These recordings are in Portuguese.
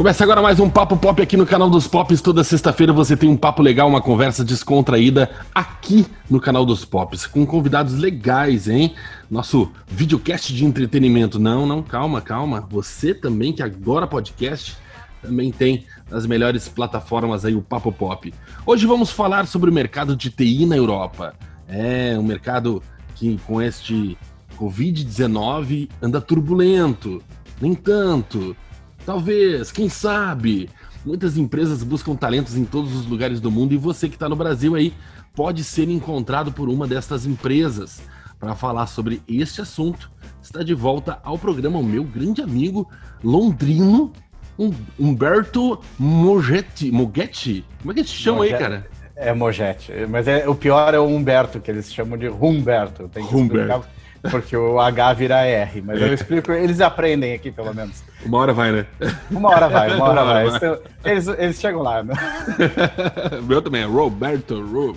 Começa agora mais um Papo Pop aqui no canal dos Pops. Toda sexta-feira você tem um papo legal, uma conversa descontraída aqui no canal dos Pops, com convidados legais, hein? Nosso videocast de entretenimento. Não, não, calma, calma. Você também que agora podcast também tem nas melhores plataformas aí o Papo Pop. Hoje vamos falar sobre o mercado de TI na Europa. É, um mercado que com este Covid-19 anda turbulento. Nem tanto Talvez, quem sabe? Muitas empresas buscam talentos em todos os lugares do mundo e você que está no Brasil aí pode ser encontrado por uma destas empresas. Para falar sobre este assunto, está de volta ao programa o meu grande amigo londrino Humberto Mogetti. Mogetti? Como é que eles chamam aí, cara? É Mogetti, mas é, o pior é o Humberto, que eles chamam de Humberto. Tem que Humberto. Porque o H vira R, mas eu explico, eles aprendem aqui pelo menos. Uma hora vai, né? Uma hora vai, uma hora vai. Eles, eles chegam lá, né? Meu também é Roberto, Ro...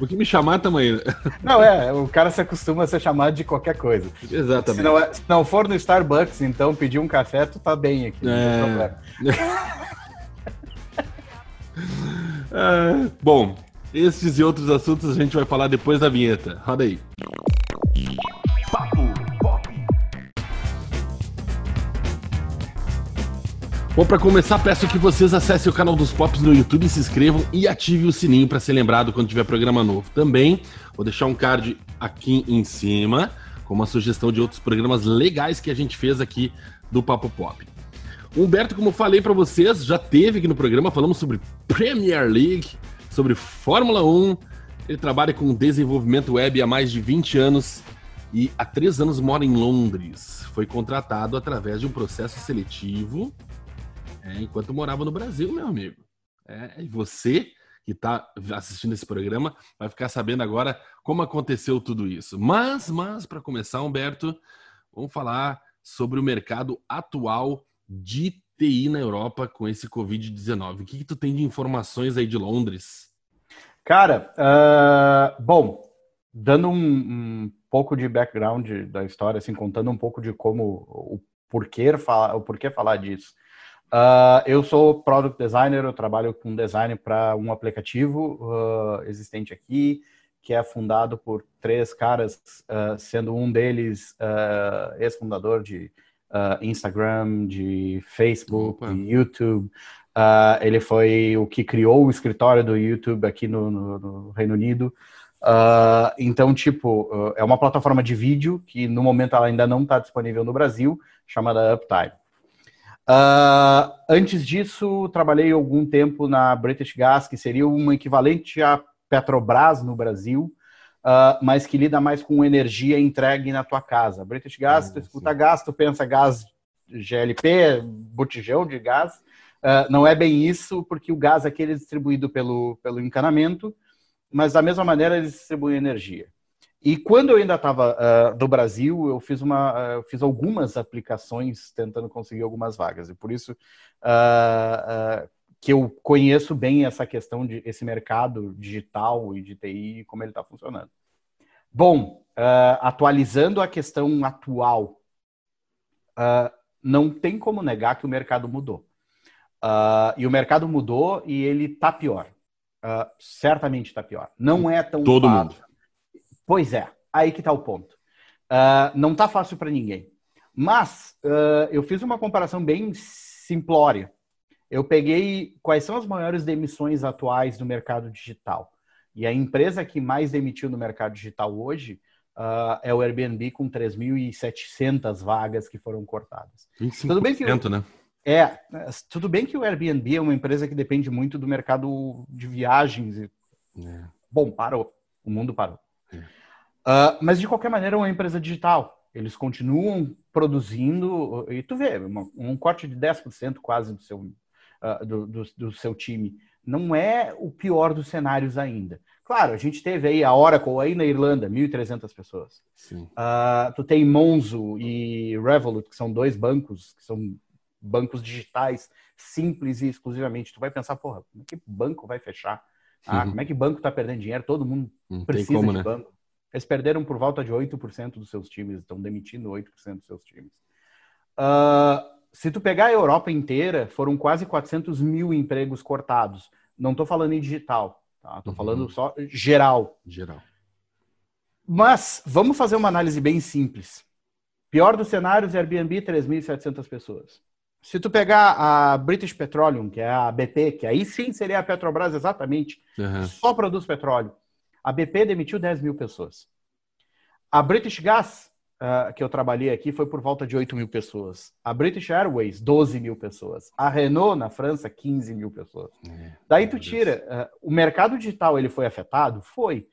O que me chamar também. Né? Não, é, o cara se acostuma a ser chamado de qualquer coisa. Exatamente. Se não, é, se não for no Starbucks, então pedir um café, tu tá bem aqui, não é... tem problema. É, bom, estes e outros assuntos a gente vai falar depois da vinheta. Roda aí. Papo Pop. Bom, para começar, peço que vocês acessem o canal dos Pops no YouTube, se inscrevam e ativem o sininho para ser lembrado quando tiver programa novo. Também vou deixar um card aqui em cima com uma sugestão de outros programas legais que a gente fez aqui do Papo Pop. Humberto, como falei para vocês, já teve aqui no programa, falamos sobre Premier League, sobre Fórmula 1. Ele trabalha com desenvolvimento web há mais de 20 anos e há três anos mora em Londres. Foi contratado através de um processo seletivo é, enquanto morava no Brasil, meu amigo. É, e você que está assistindo esse programa vai ficar sabendo agora como aconteceu tudo isso. Mas, mas para começar, Humberto, vamos falar sobre o mercado atual de TI na Europa com esse Covid-19. O que, que tu tem de informações aí de Londres? Cara, uh, bom, dando um, um, pouco de background da história, assim, contando um pouco de como o porquê falar, o porquê falar disso. Uh, eu sou product designer, eu trabalho com design para um aplicativo uh, existente aqui, que é fundado por três caras, sendo um deles ex-fundador de Instagram, de Facebook, Opa. de YouTube. Uh, ele foi o que criou o escritório do YouTube aqui no, no, no Reino Unido. Uh, então, tipo, uh, é uma plataforma de vídeo que no momento ela ainda não está disponível no Brasil, chamada Uptime. antes disso, trabalhei algum tempo na British Gas, que seria um equivalente à Petrobras no Brasil, mas que lida mais com energia entregue na tua casa. British Gas, ah, tu escuta sim. gás, tu pensa gás GLP, botijão de gás, Uh, não é bem isso, porque o gás aqui é distribuído pelo, pelo encanamento, mas da mesma maneira eles distribuem energia. E quando eu ainda estava uh, do Brasil, eu fiz, uma, uh, fiz algumas aplicações tentando conseguir algumas vagas. E por isso uh, que eu conheço bem essa questão de esse mercado digital e de TI e como ele está funcionando. Bom, atualizando a questão atual, não tem como negar que o mercado mudou. Uh, e o mercado mudou e ele está pior. Uh, certamente está pior. Não é tão Todo fácil. mundo. Pois é, aí que está o ponto. Uh, não está fácil para ninguém. Mas eu fiz uma comparação bem simplória. Eu peguei quais são as maiores demissões atuais no mercado digital. E a empresa que mais demitiu no mercado digital hoje uh, é o Airbnb com 3.700 vagas que foram cortadas. 25%, Tudo bem que né? É, tudo bem que o Airbnb é uma empresa que depende muito do mercado de viagens. É. Bom, parou. O mundo parou. É. Uh, mas, de qualquer maneira, é uma empresa digital. Eles continuam produzindo, e tu vê, uma, um corte de 10% quase do seu, uh, do, do, do, seu time. Não é o pior dos cenários ainda. Claro, a gente teve aí a Oracle aí na Irlanda, 1.300 pessoas. Uh, tu tem Monzo e Revolut, que são dois bancos que são bancos digitais simples e exclusivamente. Tu vai pensar, porra, como é que banco vai fechar? Ah, uhum. como é que banco está perdendo dinheiro? Todo mundo Não precisa como, de né? banco. Eles perderam por volta de 8% dos seus times, estão demitindo 8% dos seus times. Uh, se tu pegar a Europa inteira, foram quase 400 mil empregos cortados. Não estou falando em digital, tá? Estou uhum. falando só geral. Geral. Mas vamos fazer uma análise bem simples. Pior dos cenários, Airbnb, 3.700 pessoas. Se tu pegar a British Petroleum, que é a BP, que aí sim seria a Petrobras exatamente, uhum. só produz petróleo, a BP demitiu 10 mil pessoas. A British Gas, uh, que eu trabalhei aqui, foi por volta de 8 mil pessoas. A British Airways, 12 mil pessoas. A Renault, na França, 15 mil pessoas. É, Daí tu tira. Uh, o mercado digital ele foi afetado? Foi.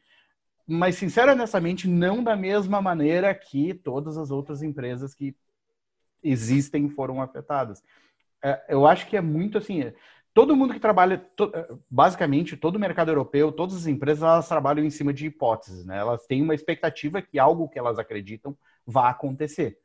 Mas, sinceramente, não da mesma maneira que todas as outras empresas que existem foram afetadas. Uh, eu acho que é muito assim todo mundo que trabalha, to, basicamente, todo o mercado europeu, todas as empresas, elas trabalham em cima de hipóteses, né? Elas têm uma expectativa que algo que elas acreditam vá acontecer.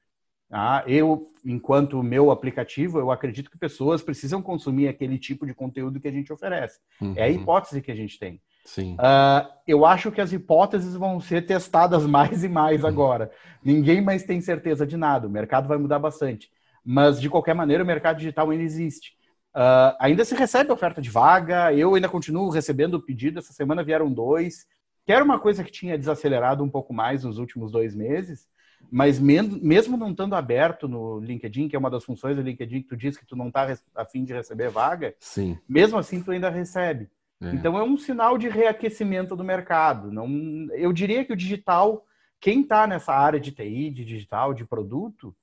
Ah, eu, enquanto meu aplicativo, eu acredito que pessoas precisam consumir aquele tipo de conteúdo que a gente oferece. Uhum. É a hipótese que a gente tem. Sim. Uh, eu acho que as hipóteses vão ser testadas mais e mais agora. Ninguém mais tem certeza de nada. O mercado vai mudar bastante. Mas, de qualquer maneira, o mercado digital ainda existe. Uh, ainda se recebe oferta de vaga, eu ainda continuo recebendo pedido. Essa semana vieram dois, que era uma coisa que tinha desacelerado um pouco mais nos últimos dois meses, mas mesmo não estando aberto no LinkedIn, que é uma das funções do LinkedIn que tu diz que tu não está a fim de receber vaga, Sim. mesmo assim tu ainda recebe. É. Então é um sinal de reaquecimento do mercado. Não, eu diria que o digital, quem está nessa área de TI, de digital, de produto,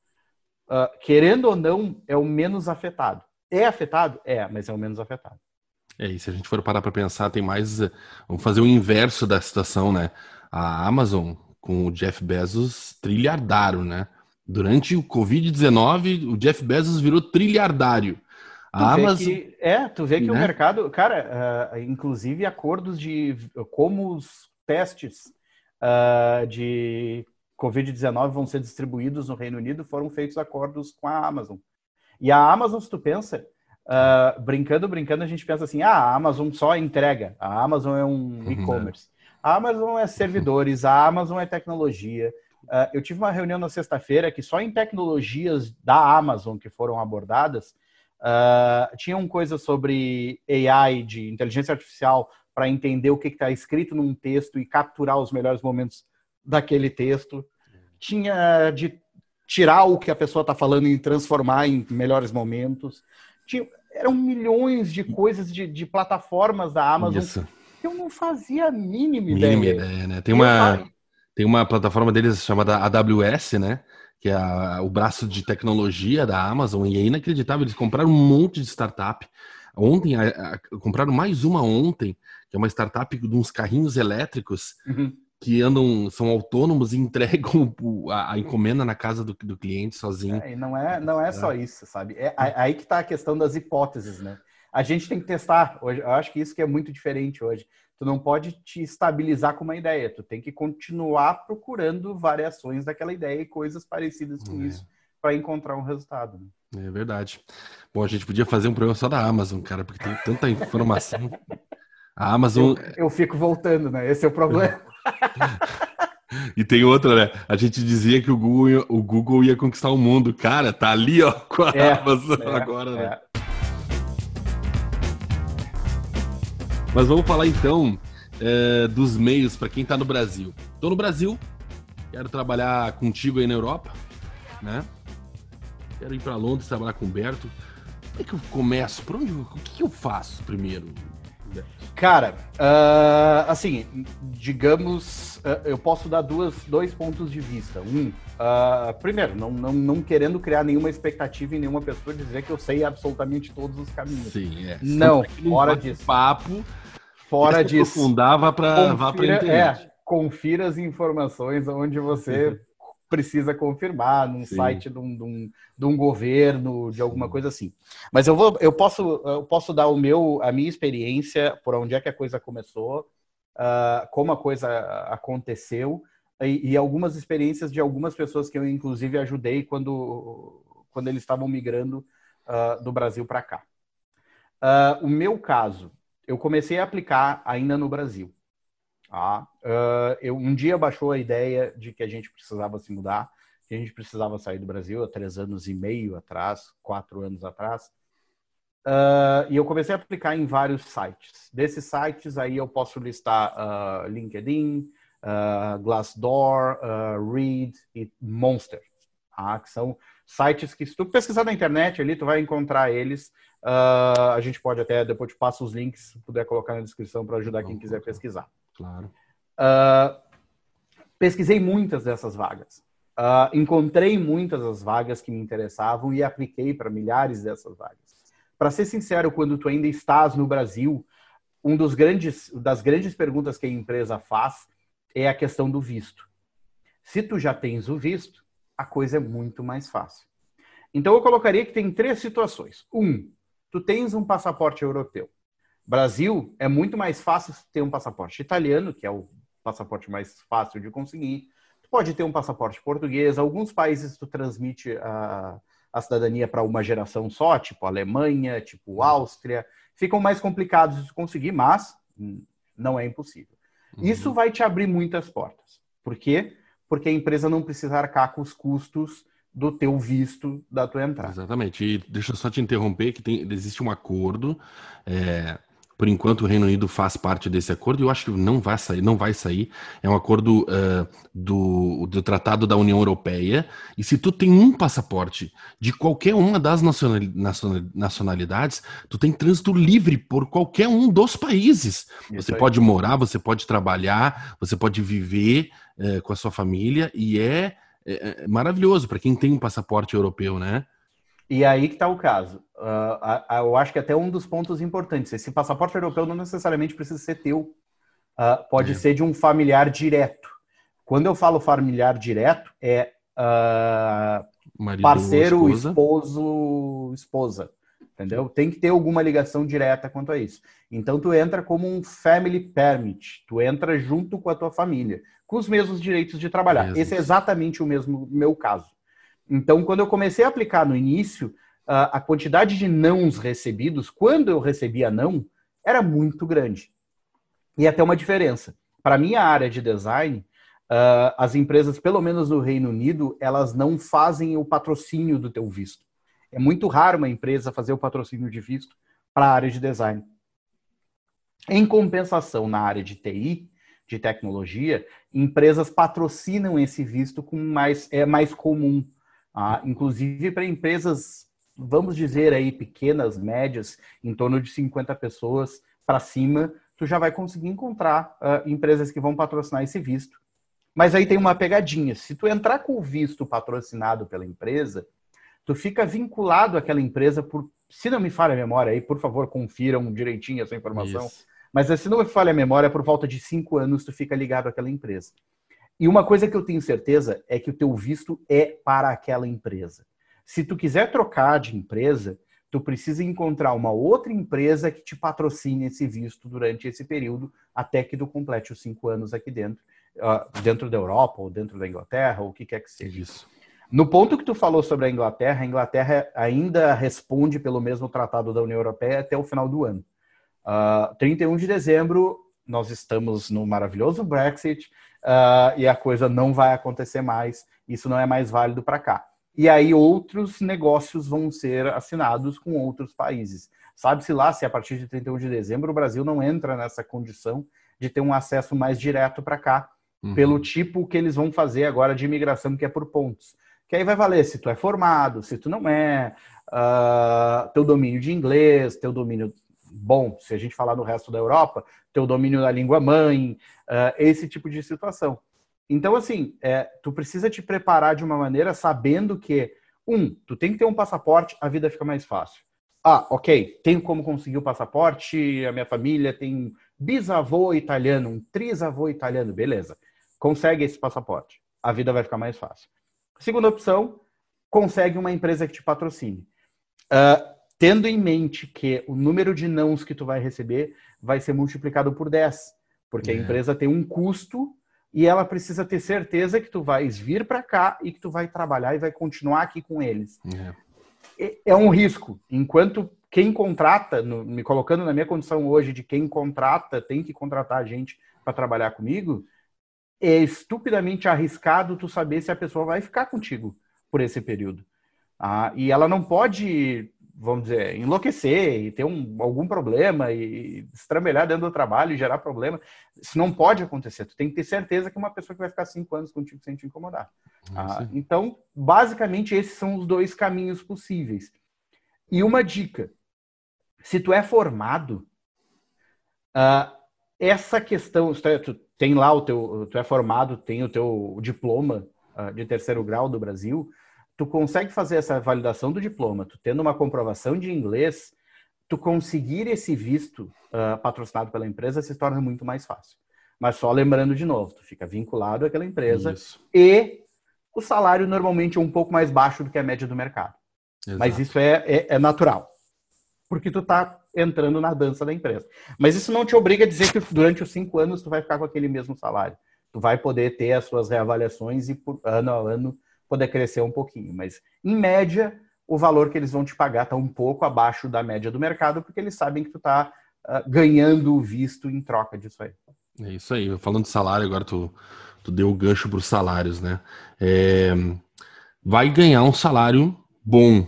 uh, querendo ou não, é o menos afetado. É afetado? É, mas é o menos afetado. É, e se a gente for parar para pensar, tem mais. Eh, vamos fazer o inverso da situação, né? A Amazon, com o Jeff Bezos, trilhardário, né? Durante o Covid-19, o Jeff Bezos virou trilhardário. A Amazon. Que, é, tu vê que né? o mercado. Cara, uh, inclusive acordos de como os testes uh, de Covid-19 vão ser distribuídos no Reino Unido foram feitos acordos com a Amazon. E a Amazon, se tu pensa, uh, brincando, brincando, a gente pensa assim, ah, a Amazon só entrega, a Amazon é um uhum. e-commerce. A Amazon é servidores, a Amazon é tecnologia. Eu tive uma reunião na sexta-feira que só em tecnologias da Amazon que foram abordadas, uh, tinham coisas sobre AI, de inteligência artificial, para entender o que está escrito num texto e capturar os melhores momentos daquele texto. Tinha de tirar o que a pessoa está falando e transformar em melhores momentos. Tinha, eram milhões de coisas de, de plataformas da Amazon Isso. que eu não fazia a mínima ideia. Mínima ideia, né? Tem uma, tem uma plataforma deles chamada AWS, né? Que é a, o braço de tecnologia da Amazon, e é inacreditável. Eles compraram um monte de startup. Ontem, a, a, compraram mais uma ontem, que é uma startup de uns carrinhos elétricos. Uhum que andam, são autônomos e entregam a, a encomenda na casa do, do cliente sozinho. É, e não é, não é só isso, sabe? É, aí que está a questão das hipóteses, né? A gente tem que testar. Hoje, eu acho que isso que é muito diferente hoje. Tu não pode te estabilizar com uma ideia, tu tem que continuar procurando variações daquela ideia e coisas parecidas com é. isso para encontrar um resultado. Né? É verdade. Bom, a gente podia fazer um programa só da Amazon, cara, porque tem tanta informação. A Amazon. Eu, eu fico voltando, né? Esse é o problema. E tem outra, né? A gente dizia que o Google, ia, o Google ia conquistar o mundo. Cara, tá ali, ó, com a é, Amazon é, agora, né? Mas vamos falar então é, dos meios para quem tá no Brasil. Tô no Brasil, quero trabalhar contigo aí na Europa, né? Quero ir para Londres trabalhar com o Berto. Como é que eu começo? Por onde? O que eu faço primeiro? Cara, uh, assim, digamos, uh, eu posso dar duas, dois pontos de vista. Um, uh, primeiro, não, não, não querendo criar nenhuma expectativa em nenhuma pessoa dizer que eu sei absolutamente todos os caminhos. Sim, é. Não, fora disso. Papo, fora disso. Aprofundar, vá para vá internet. É, confira as informações onde você precisa confirmar num Sim. site de um, de, um, de um, governo, de alguma Sim. coisa assim. Mas eu vou, eu posso, eu posso dar o meu, a minha experiência por onde é que a coisa começou, uh, como a coisa aconteceu e, e, algumas experiências de algumas pessoas que eu inclusive ajudei quando, quando eles estavam migrando uh, do Brasil para cá. Uh, o meu caso, eu comecei a aplicar ainda no Brasil. Ah, uh, eu, um dia baixou a ideia de que a gente precisava se mudar. que a gente precisava sair do Brasil há três anos e meio atrás, quatro anos atrás. Uh, e eu comecei a aplicar em vários sites. Desses sites aí eu posso listar uh, LinkedIn, uh, Glassdoor, Read e Monster, tá? que são sites que se tu pesquisar na internet ali, tu vai encontrar eles. A gente pode até, depois te passo os links, se puder colocar na descrição para ajudar quem quiser pesquisar. Claro. pesquisei muitas dessas vagas. encontrei muitas das vagas que me interessavam e apliquei para milhares dessas vagas para ser sincero, quando tu ainda estás no Brasil, um dos grandes das grandes perguntas que a empresa faz é a questão do visto. Se tu já tens o visto, a coisa é muito mais fácil. Então eu colocaria que tem três situações. Um, tu tens um passaporte europeu. Brasil é muito mais fácil ter um passaporte italiano, que é o passaporte mais fácil de conseguir. Tu pode ter um passaporte português. Alguns países tu transmite a a cidadania para uma geração só, tipo Alemanha, tipo Áustria, ficam mais complicados de conseguir, mas não é impossível. Uhum. Isso vai te abrir muitas portas. Por quê? Porque a empresa não precisa arcar com os custos do teu visto da tua entrada. Exatamente. E deixa eu só te interromper que tem, existe um acordo é, por enquanto, o Reino Unido faz parte desse acordo e eu acho que não vai sair. Não vai sair. É um acordo uh, do, do Tratado da União Europeia. E se tu tem um passaporte de qualquer uma das nacionalidades, tu tem trânsito livre por qualquer um dos países. Isso você aí. pode morar, você pode trabalhar, você pode viver uh, com a sua família e é, é, é maravilhoso para quem tem um passaporte europeu, né? E aí que está o caso. Uh, eu acho que até um dos pontos importantes. Esse passaporte europeu não necessariamente precisa ser teu. Uh, pode é. ser de um familiar direto. Quando eu falo familiar direto, é uh, parceiro, esposo, esposa. Entendeu? Tem que ter alguma ligação direta quanto a isso. Então, tu entra como um family permit. Tu entra junto com a tua família, com os mesmos direitos de trabalhar. Esse é exatamente o mesmo meu caso. Então, quando eu comecei a aplicar no início, a quantidade de nãos recebidos, quando eu recebia não, era muito grande. E até uma diferença. Para minha área de design, as empresas, pelo menos no Reino Unido, elas não fazem o patrocínio do teu visto. É muito raro uma empresa fazer o patrocínio de visto para a área de design. Em compensação, na área de TI, de tecnologia, empresas patrocinam esse visto com mais é mais comum. Ah, inclusive para empresas, vamos dizer aí, pequenas, médias, em torno de 50 pessoas para cima, tu já vai conseguir encontrar uh, empresas que vão patrocinar esse visto. Mas aí tem uma pegadinha. Se tu entrar com o visto patrocinado pela empresa, tu fica vinculado àquela empresa por, se não me falha a memória aí, por favor, confiram direitinho essa informação. Isso. Mas se não me falha a memória, por volta de cinco anos tu fica ligado àquela empresa. E uma coisa que eu tenho certeza é que o teu visto é para aquela empresa. Se tu quiser trocar de empresa, tu precisa encontrar uma outra empresa que te patrocine esse visto durante esse período, até que tu complete os cinco anos aqui dentro, uh, dentro da Europa ou dentro da Inglaterra, ou o que quer que seja. Isso. No ponto que tu falou sobre a Inglaterra, a Inglaterra ainda responde pelo mesmo tratado da União Europeia até o final do ano. Uh, 31 de dezembro, nós estamos no maravilhoso Brexit, uh, e a coisa não vai acontecer mais, isso não é mais válido para cá. E aí outros negócios vão ser assinados com outros países. Sabe-se lá se a partir de 31 de dezembro o Brasil não entra nessa condição de ter um acesso mais direto para cá, uhum. pelo tipo que eles vão fazer agora de imigração, que é por pontos. Que aí vai valer se tu é formado, se tu não é, uh, teu domínio de inglês, teu domínio bom, se a gente falar no resto da Europa, ter o domínio da língua mãe, uh, esse tipo de situação. Então, assim, é, tu precisa te preparar de uma maneira sabendo que, um, tu tem que ter um passaporte, a vida fica mais fácil. Ah, ok, tenho como conseguir o passaporte, a minha família tem bisavô italiano, um trisavô italiano, beleza. Consegue esse passaporte, a vida vai ficar mais fácil. Segunda opção, consegue uma empresa que te patrocine. Uh, tendo em mente que o número de nãos que tu vai receber vai ser multiplicado por 10, porque é. a empresa tem um custo e ela precisa ter certeza que tu vais vir para cá e que tu vai trabalhar e vai continuar aqui com eles. É, é um risco. Enquanto quem contrata, no, me colocando na minha condição hoje de quem contrata, tem que contratar a gente para trabalhar comigo, é estupidamente arriscado tu saber se a pessoa vai ficar contigo por esse período. Ah, e ela não pode, vamos dizer, enlouquecer e ter um, algum problema e estrambelhar dentro do trabalho e gerar problema. Isso não pode acontecer. Tu tem que ter certeza que uma pessoa que vai ficar cinco anos contigo sem te incomodar. Ah, então, basicamente, esses são os dois caminhos possíveis. E uma dica: se tu é formado, uh, essa questão, é, tu tem lá o teu, tu é formado, tem o teu diploma uh, de terceiro grau do Brasil, tu consegue fazer essa validação do diploma, tu tendo uma comprovação de inglês, tu conseguir esse visto uh, patrocinado pela empresa se torna muito mais fácil. Mas só lembrando de novo, tu fica vinculado àquela empresa isso. e o salário normalmente é um pouco mais baixo do que a média do mercado. Exato. Mas isso é, é, é natural, porque tu tá entrando na dança da empresa. Mas isso não te obriga a dizer que durante os cinco anos tu vai ficar com aquele mesmo salário. Tu vai poder ter as suas reavaliações e por ano a ano poder crescer um pouquinho. Mas, em média, o valor que eles vão te pagar está um pouco abaixo da média do mercado, porque eles sabem que tu está uh, ganhando o visto em troca disso aí. É isso aí. Falando de salário, agora tu, tu deu o gancho para os salários, né? É, vai ganhar um salário bom,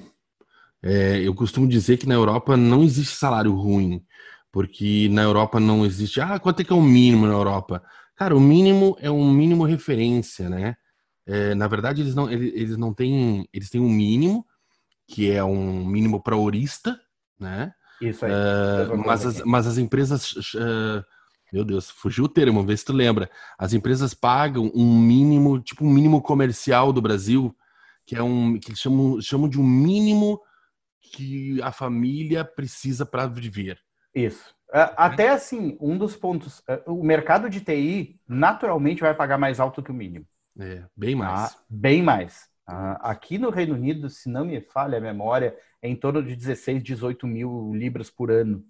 é, eu costumo dizer que na Europa não existe salário ruim, porque na Europa não existe. Ah, quanto é que é o mínimo na Europa? Cara, o mínimo é um mínimo referência, né? É, na verdade, eles não, eles, eles não têm. Eles têm um mínimo, que é um mínimo para orista, né? Isso aí. Uh, mas, as, mas as empresas. Uh, meu Deus, fugiu o termo, vê se tu lembra. As empresas pagam um mínimo, tipo um mínimo comercial do Brasil, que é um que eles chamam, chamam de um mínimo que a família precisa para viver. Isso. É, até assim, um dos pontos, é, o mercado de TI naturalmente vai pagar mais alto que o mínimo. É, bem mais. Ah, bem mais. Ah, aqui no Reino Unido, se não me falha a memória, é em torno de 16, 18 mil libras por ano.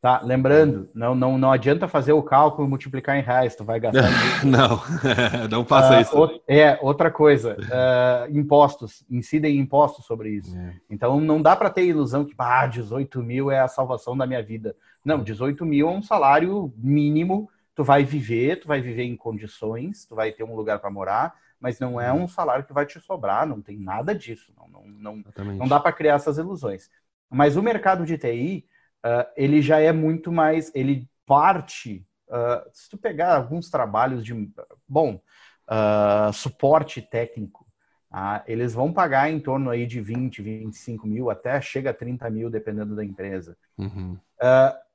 Tá, lembrando, não, não, não adianta fazer o cálculo e multiplicar em reais, tu vai gastar. não, não faça uh, isso. é, outra coisa, uh, impostos, incidem impostos sobre isso. É. Então não dá para ter ilusão que ah, 18 mil é a salvação da minha vida. Não, 18 mil é um salário mínimo, tu vai viver, tu vai viver em condições, tu vai ter um lugar para morar, mas não é uhum. um salário que vai te sobrar, não tem nada disso. Não, não, não, não dá para criar essas ilusões. Mas o mercado de TI uh, ele já é muito mais, ele parte, uh, se tu pegar alguns trabalhos de, bom, uh, suporte técnico, eles vão pagar em torno aí de 20, 25 mil, até chega a 30 mil, dependendo da empresa. Uhum.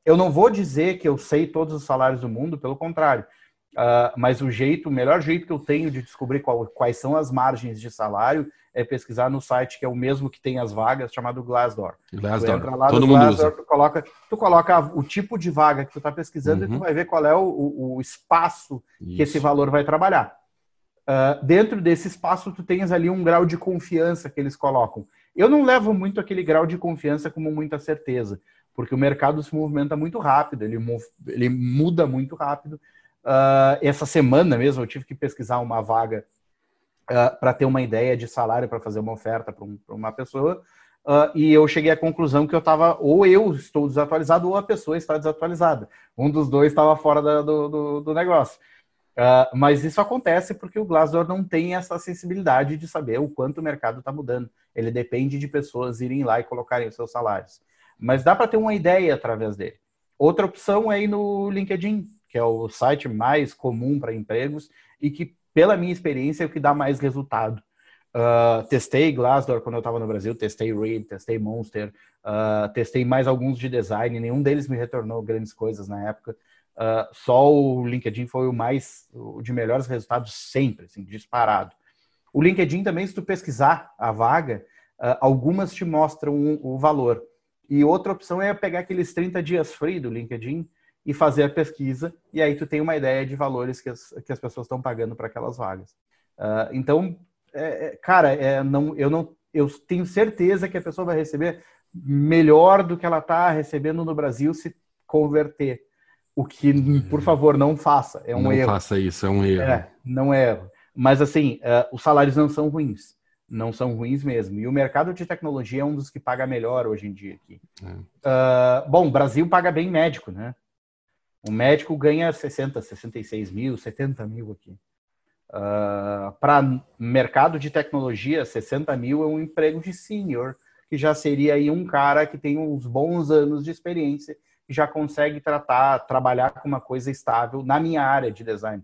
Eu não vou dizer que eu sei todos os salários do mundo, pelo contrário, Uh, mas o jeito, o melhor jeito que eu tenho de descobrir qual, quais são as margens de salário é pesquisar no site que é o mesmo que tem as vagas, chamado Glassdoor. Glassdoor. Tu entra lá Todo mundo Glassdoor, usa. Tu coloca, tu coloca o tipo de vaga que tu está pesquisando uhum. e tu uhum. vai ver qual é o, o, o espaço Isso. que esse valor vai trabalhar. Uh, dentro desse espaço, tu tens ali um grau de confiança que eles colocam. Eu não levo muito aquele grau de confiança como muita certeza, porque o mercado se movimenta muito rápido, ele, ele muda muito rápido. Uh, essa semana mesmo eu tive que pesquisar uma vaga uh, ah, para ter uma ideia de salário para fazer uma oferta para um, uma pessoa. Uh, e eu cheguei à conclusão que eu estava, ou eu estou desatualizado, ou a pessoa está desatualizada. Um dos dois estava fora da, do, do, do, negócio. Uh, mas isso acontece porque o Glassdoor não tem essa sensibilidade de saber o quanto o mercado está mudando. Ele depende de pessoas irem lá e colocarem os seus salários. Mas dá para ter uma ideia através dele. Outra opção é ir no LinkedIn, que é o site mais comum para empregos e que pela minha experiência, é o que dá mais resultado. Uh, testei Glassdoor quando eu estava no Brasil, testei Reed, testei Monster, uh, testei mais alguns de design, nenhum deles me retornou grandes coisas na época. Uh, só o LinkedIn foi o mais, o de melhores resultados sempre, assim, disparado. O LinkedIn também, se tu pesquisar a vaga, algumas te mostram o, o valor. E outra opção é pegar aqueles 30 dias free do LinkedIn, e fazer a pesquisa, e aí tu tem uma ideia de valores que as, que as pessoas estão pagando para aquelas vagas. Uh, então, é, é, cara, é, não, eu não, eu tenho certeza que a pessoa vai receber melhor do que ela está recebendo no Brasil se converter. O que, por uhum. favor, não faça. É um não erro. Não faça isso, é um erro. É, não é erro. Mas, assim, uh, os salários não são ruins. Não são ruins mesmo. E o mercado de tecnologia é um dos que paga melhor hoje em dia aqui. É. Uh, bom, o Brasil paga bem médico, né? Um médico ganha 60, 66 mil, 70 mil aqui. Uh, Para mercado de tecnologia, 60 mil é um emprego de senior, que já seria aí um cara que tem uns bons anos de experiência e já consegue tratar, trabalhar com uma coisa estável na minha área de design.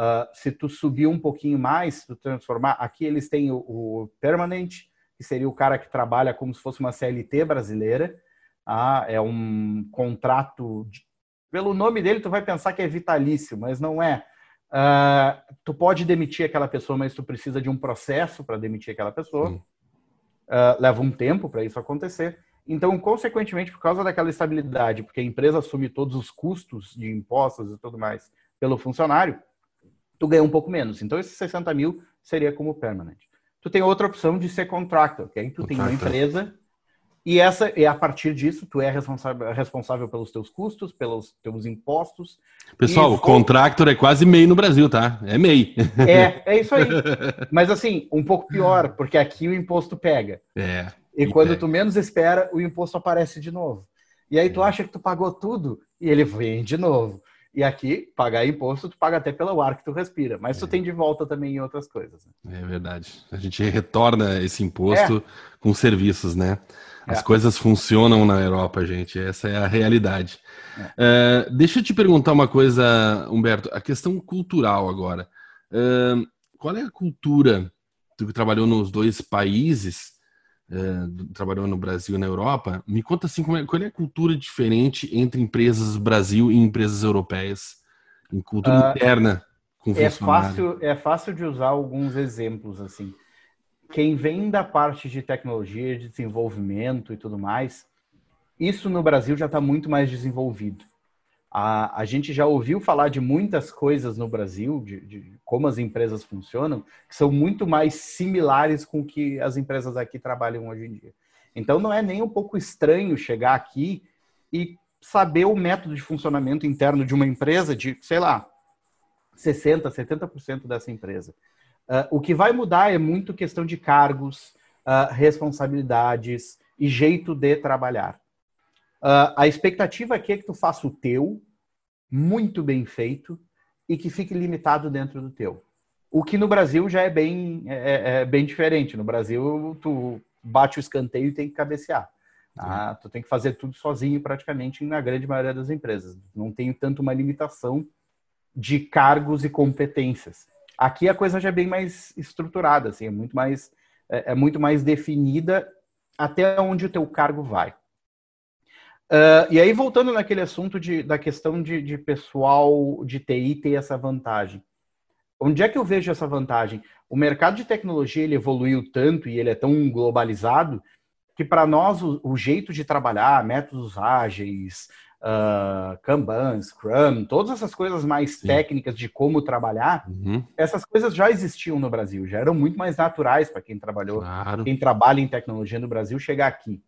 Uh, se tu subir um pouquinho mais, se tu transformar, aqui eles têm o, o permanent, que seria o cara que trabalha como se fosse uma CLT brasileira, ah, é um contrato, de, pelo nome dele tu vai pensar que é vitalício, mas não é. Uh, tu pode demitir aquela pessoa, mas tu precisa de um processo para demitir aquela pessoa. Uh, leva um tempo para isso acontecer. Então, consequentemente, por causa daquela estabilidade, porque a empresa assume todos os custos de impostos e tudo mais pelo funcionário, tu ganha um pouco menos. Então, esses 60 mil seria como permanent. Tu tem outra opção de ser contractor, que aí tu tem uma empresa e essa e a partir disso tu é responsável, responsável pelos teus custos, pelos teus impostos. Pessoal, o contractor é quase MEI no Brasil, tá? É MEI. É, é isso aí. Mas assim, um pouco pior, porque aqui o imposto pega. É. E quando pega. tu menos espera, o imposto aparece de novo. E aí tu é. acha que tu pagou tudo e ele vem de novo. E aqui, pagar imposto, tu paga até pelo ar que tu respira. Mas tu é. tem de volta também em outras coisas. Né? É verdade. A gente retorna esse imposto é. com serviços, né? As é. coisas funcionam na Europa, gente. Essa é a realidade. Uh, deixa eu te perguntar uma coisa, Humberto. A questão cultural agora. Uh, qual é a cultura? Tu que trabalhou nos dois países, uh, trabalhou no Brasil e na Europa. Me conta assim, é, qual é a cultura diferente entre empresas Brasil e empresas europeias? Em cultura interna. Com é fácil, é fácil de usar alguns exemplos assim quem vem da parte de tecnologia, de desenvolvimento e tudo mais, isso no Brasil já está muito mais desenvolvido. A, a gente já ouviu falar de muitas coisas no Brasil, de, de, como as empresas funcionam, que são muito mais similares com o que as empresas aqui trabalham hoje em dia. Então não é nem um pouco estranho chegar aqui e saber o método de funcionamento interno de uma empresa de, sei lá, 60%, 70% dessa empresa. Uh, o que vai mudar é muito questão de cargos, uh, responsabilidades e jeito de trabalhar. Uh, a expectativa aqui é que tu faça o teu, muito bem feito, e que fique limitado dentro do teu. O que no Brasil já é bem, é, é, é bem diferente. No Brasil, tu bate o escanteio e tem que cabecear. Tá? Tu tem que fazer tudo sozinho, praticamente, na grande maioria das empresas. Não tem tanto uma limitação de cargos e competências. Aqui a coisa já é bem mais estruturada, assim, é muito mais, é, é muito mais definida até onde o teu cargo vai. Uh, e aí, voltando naquele assunto de, da questão de, de pessoal de TI ter essa vantagem. Onde é que eu vejo essa vantagem? O mercado de tecnologia ele evoluiu tanto e ele é tão globalizado que para nós o, o, jeito de trabalhar, métodos ágeis, uh, Kanban, Scrum, todas essas coisas mais Sim. técnicas de como trabalhar, uhum. essas coisas já existiam no Brasil, já eram muito mais naturais para quem trabalhou, claro. quem trabalha em tecnologia no Brasil chegar aqui.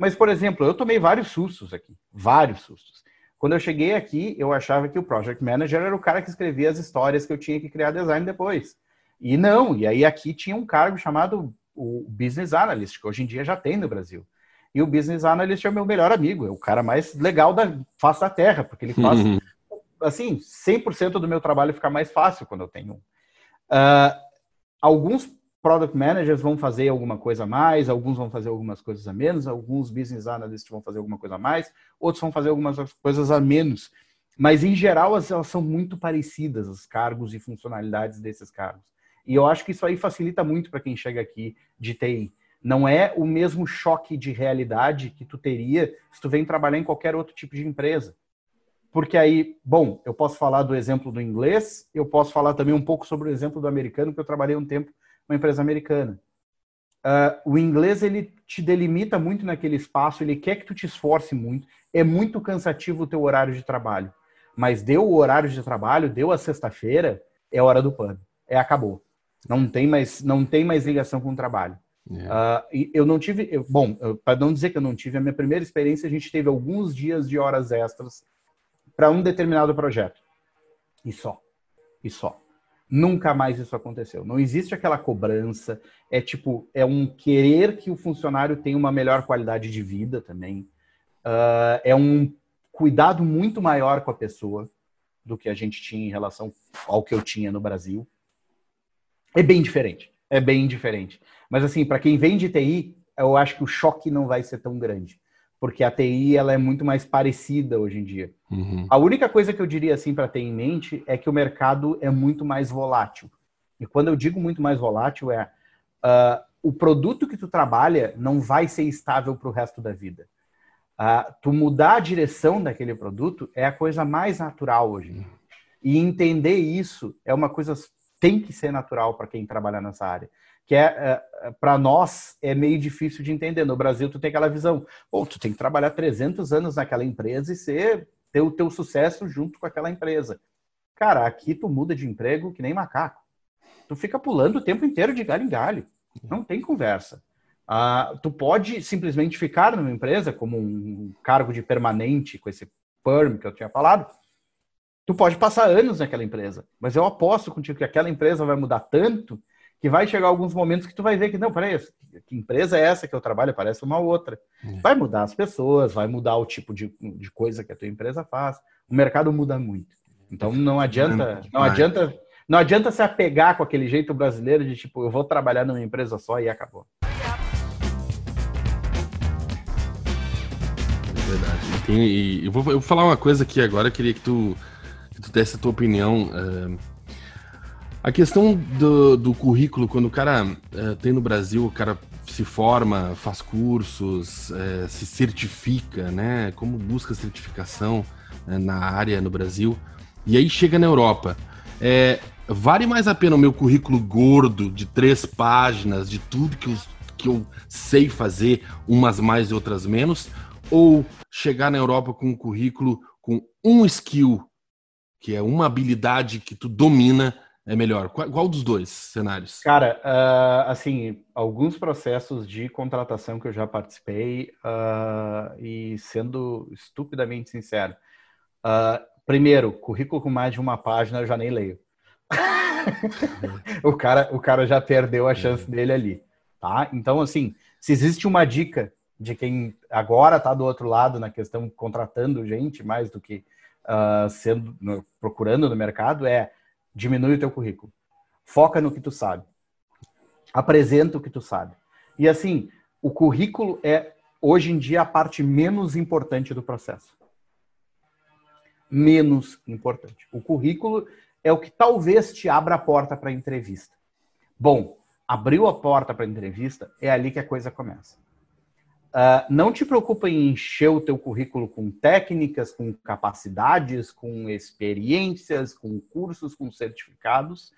Mas, por exemplo, eu tomei vários sustos aqui, vários sustos. Quando eu cheguei aqui, eu achava que o Project Manager era o cara que escrevia as histórias que eu tinha que criar design depois. E não, e aí aqui tinha um cargo chamado o Business Analyst, que hoje em dia já tem no Brasil. E o Business Analyst é o meu melhor amigo, é o cara mais legal da face da terra, porque ele faz, uhum. assim, 100% do meu trabalho fica mais fácil quando eu tenho um. Uh, alguns product managers vão fazer alguma coisa a mais, alguns vão fazer algumas coisas a menos, alguns business analysts vão fazer alguma coisa a mais, outros vão fazer algumas coisas a menos. Mas, em geral, elas são muito parecidas, os cargos e funcionalidades desses cargos. E eu acho que isso aí facilita muito para quem chega aqui de TI. Não é o mesmo choque de realidade que tu teria se tu vem trabalhar em qualquer outro tipo de empresa. Porque aí, bom, eu posso falar do exemplo do inglês, eu posso falar também um pouco sobre o exemplo do americano, porque eu trabalhei um tempo numa empresa americana. Uh, o inglês, ele te delimita muito naquele espaço, ele quer que tu te esforce muito, é muito cansativo o teu horário de trabalho. Mas deu o horário de trabalho, deu a sexta-feira, é hora do pano. É, acabou. Não tem mais, não tem mais ligação com o trabalho. Uh, eu não tive, eu, bom, para não dizer que eu não tive, a minha primeira experiência a gente teve alguns dias de horas extras para um determinado projeto. E só. E só. Nunca mais isso aconteceu. Não existe aquela cobrança. É tipo, é um querer que o funcionário tenha uma melhor qualidade de vida também. Uh, é um cuidado muito maior com a pessoa do que a gente tinha em relação ao que eu tinha no Brasil. É bem diferente. É bem diferente. Mas assim, para quem vem de TI, eu acho que o choque não vai ser tão grande, porque a TI ela é muito mais parecida hoje em dia. Uhum. A única coisa que eu diria assim para ter em mente é que o mercado é muito mais volátil. E quando eu digo muito mais volátil é uh, o produto que tu trabalha não vai ser estável para o resto da vida. Uh, tu mudar a direção daquele produto é a coisa mais natural hoje. E entender isso é uma coisa tem que ser natural para quem trabalha nessa área. Que é, é para nós é meio difícil de entender. No Brasil tu tem aquela visão, ou tu tem que trabalhar 300 anos naquela empresa e ser ter o teu sucesso junto com aquela empresa. Cara, aqui tu muda de emprego que nem macaco. Tu fica pulando o tempo inteiro de galho em galho. Não tem conversa. Ah, tu pode simplesmente ficar numa empresa como um cargo de permanente com esse perm que eu tinha falado. Tu pode passar anos naquela empresa, mas eu aposto contigo que aquela empresa vai mudar tanto que vai chegar alguns momentos que tu vai ver que não, peraí, que empresa é essa que eu trabalho? Parece uma outra. É. Vai mudar as pessoas, vai mudar o tipo de, de coisa que a tua empresa faz. O mercado muda muito. Então não adianta, não adianta não adianta se apegar com aquele jeito brasileiro de tipo, eu vou trabalhar numa empresa só e acabou. É verdade. Tem, eu, vou, eu vou falar uma coisa aqui agora, eu queria que tu, que tu desse a tua opinião. Uh, a questão do, do, currículo, quando o cara uh, tem no Brasil, o cara se forma, faz cursos, uh, se certifica, né? Como busca certificação na área no Brasil, e aí chega na Europa. É, vale mais a pena o meu currículo gordo de três páginas, de tudo que eu, que eu sei fazer, umas mais e outras menos, ou chegar na Europa com um currículo com um skill, que é uma habilidade que tu domina, é melhor? Qual, qual dos dois cenários? Cara, uh, assim, alguns processos de contratação que eu já participei, uh, e sendo estupidamente sincero, uh, primeiro, currículo com mais de uma página eu já nem leio. o, cara, o cara já perdeu a chance é. dele ali, tá? Então, assim, se existe uma dica de quem agora está do outro lado na questão contratando gente mais do que uh, sendo no, procurando no mercado é diminui o teu currículo, foca no que tu sabe, apresenta o que tu sabe e assim o currículo é hoje em dia a parte menos importante do processo, menos importante. O currículo é o que talvez te abra a porta para a entrevista. Bom, abriu a porta para a entrevista, é ali que a coisa começa. Uh, não te preocupa em encher o teu currículo com técnicas, com capacidades, com experiências, com cursos, com certificados,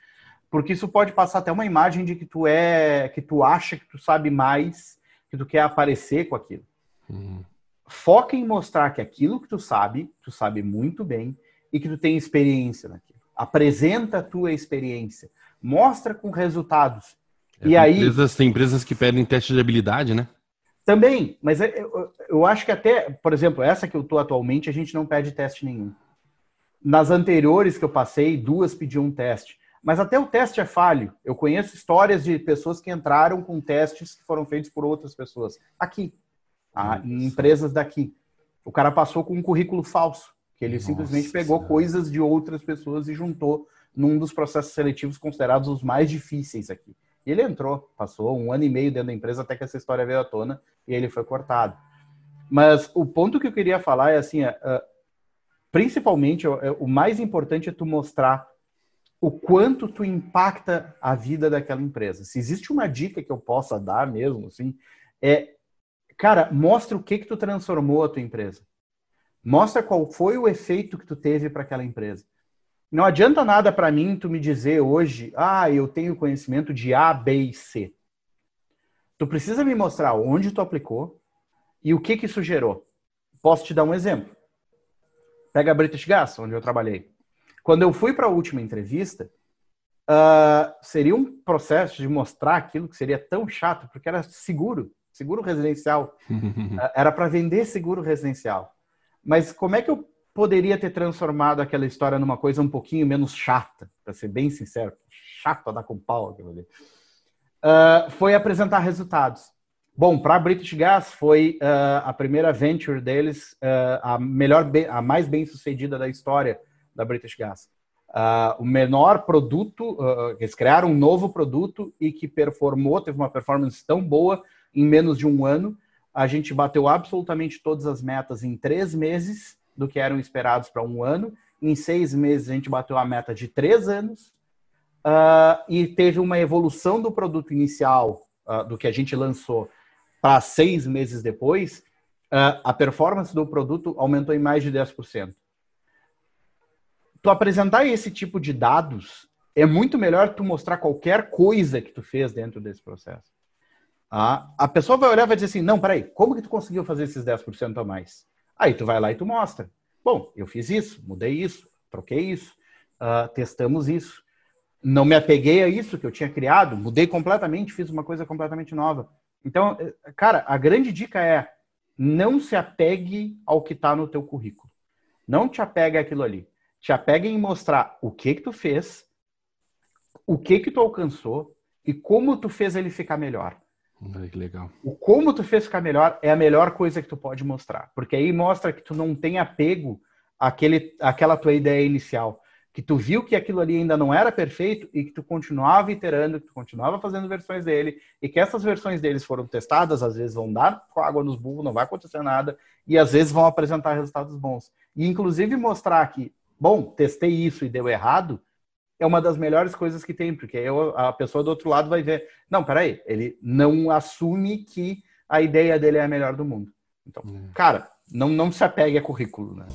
porque isso pode passar até uma imagem de que tu é, que tu acha que tu sabe mais, que tu quer aparecer com aquilo. Uhum. Foca em mostrar que aquilo que tu sabe, tu sabe muito bem e que tu tem experiência naquilo. Apresenta a tua experiência. Mostra com resultados. É, e aí. Empresas, tem empresas que pedem teste de habilidade, né? Também, mas é, eu, eu acho que até, por exemplo, essa que eu estou atualmente, a gente não pede teste nenhum. Nas anteriores que eu passei, duas pediam um teste. Mas até o teste é falho. Eu conheço histórias de pessoas que entraram com testes que foram feitos por outras pessoas. Aqui, tá? em empresas daqui. O cara passou com um currículo falso. Que ele Nossa. simplesmente pegou coisas de outras pessoas e juntou num dos processos seletivos considerados os mais difíceis aqui. E ele entrou, passou um ano e meio dentro da empresa até que essa história veio à tona e ele foi cortado. Mas o ponto que eu queria falar é assim, é, é, principalmente é, o mais importante é tu mostrar o quanto tu impacta a vida daquela empresa. Se existe uma dica que eu possa dar mesmo, assim, é, cara, mostra o que que tu transformou a tua empresa. Mostra qual foi o efeito que tu teve para aquela empresa. Não adianta nada para mim tu me dizer hoje, ah, eu tenho conhecimento de A, B e C. Tu precisa me mostrar onde tu aplicou e o que que isso gerou. Posso te dar um exemplo. Pega a British Gas, onde eu trabalhei. Quando eu fui para a última entrevista, uh, seria um processo de mostrar aquilo que seria tão chato, porque era seguro, seguro residencial. uh, era para vender seguro residencial. Mas como é que eu poderia ter transformado aquela história numa coisa um pouquinho menos chata, para ser bem sincero? Chato a dar com pau aquilo ali. Uh, foi apresentar resultados. Bom, para a British Gas foi uh, a primeira venture deles, uh, a melhor, a mais bem sucedida da história da British Gas. O menor produto, eles criaram um novo produto e que performou, teve uma performance tão boa em menos de um ano. A gente bateu absolutamente todas as metas em três meses do que eram esperados para um ano. Em seis meses, a gente bateu a meta de três anos. Uh, e teve uma evolução do produto inicial, do que a gente lançou, para seis meses depois. a performance do produto aumentou em mais de 10% tu apresentar esse tipo de dados, é muito melhor tu mostrar qualquer coisa que tu fez dentro desse processo. Ah, a pessoa vai olhar e vai dizer assim, não, peraí, como que tu conseguiu fazer esses 10% a mais? Aí tu vai lá e tu mostra. Bom, eu fiz isso, mudei isso, troquei isso, uh, testamos isso. Não me apeguei a isso que eu tinha criado, mudei completamente, fiz uma coisa completamente nova. Então, eh, cara, a grande dica é não se apegue ao que está no teu currículo. Não te apegue àquilo ali te apega em mostrar o que que tu fez, o que que tu alcançou e como tu fez ele ficar melhor. Que legal. O como tu fez ficar melhor é a melhor coisa que tu pode mostrar, porque aí mostra que tu não tem apego àquele, àquela tua ideia inicial, que tu viu que aquilo ali ainda não era perfeito e que tu continuava iterando, que tu continuava fazendo versões dele e que essas versões deles foram testadas, às vezes vão dar água nos burros, não vai acontecer nada e às vezes vão apresentar resultados bons. E inclusive mostrar que bom, testei isso e deu errado, é uma das melhores coisas que tem, porque eu, a pessoa do outro lado vai ver, não, peraí, ele não assume que a ideia dele é a melhor do mundo. Então, hum. cara, não, não se apegue a currículo, né?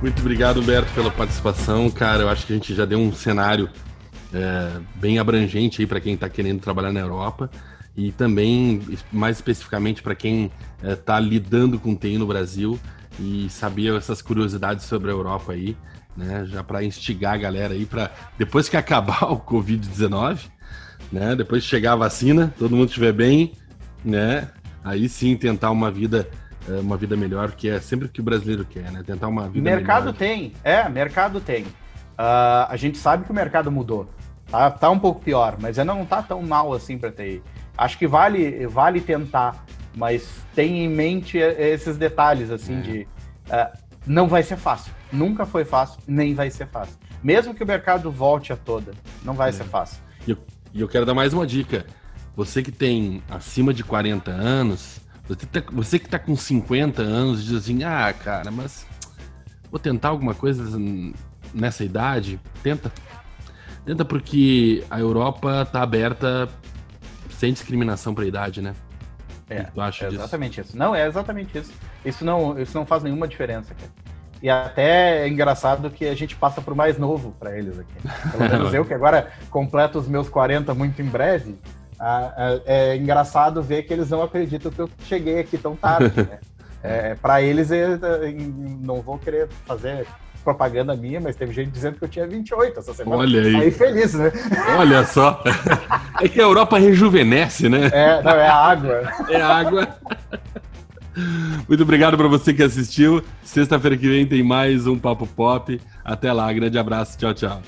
Muito obrigado, Humberto, pela participação. Cara, eu acho que a gente já deu um cenário é, bem abrangente aí para quem está querendo trabalhar na Europa e também, mais especificamente, para quem está é, lidando com TI no Brasil e saber essas curiosidades sobre a Europa aí, né? Já para instigar a galera aí para depois que acabar o Covid-19, né? Depois de chegar a vacina, todo mundo estiver bem, né? Aí sim tentar uma vida eh, uma vida melhor, que é sempre o que o brasileiro quer, né? Tentar uma vida mercado melhor. tem, é, mercado tem. Uh, a gente sabe que o mercado mudou. Tá, tá um pouco pior, mas não tá tão mal assim para TI. Acho que vale, vale tentar mas tem em mente esses detalhes, assim, é. de. Uh, não vai ser fácil. Nunca foi fácil, nem vai ser fácil. Mesmo que o mercado volte a toda, não vai é. ser fácil. E eu, eu, quero dar mais uma dica. Você que tem acima de 40 anos, você, tá, você que está com 50 anos, diz assim: ah, cara, mas vou tentar alguma coisa nessa idade? Tenta. Tenta porque a Europa está aberta sem discriminação para idade, né? É, é exatamente disso? isso. Não, é exatamente isso. Isso não, isso não faz nenhuma diferença, cara. E até é engraçado que a gente passa por mais novo para eles aqui. Pelo menos eu, que agora completo os meus 40 muito em breve, é engraçado ver que eles não acreditam que eu cheguei aqui tão tarde. Né? É, para eles, eu não vou querer fazer propaganda minha, mas teve gente dizendo que eu tinha 28 essa semana. Olha aí. Aí feliz, né? Olha só. É que a Europa rejuvenesce, né? É, não, é água. É água. Muito obrigado para você que assistiu. Sexta-feira que vem tem mais um Papo Pop. Até lá, grande abraço, tchau, tchau.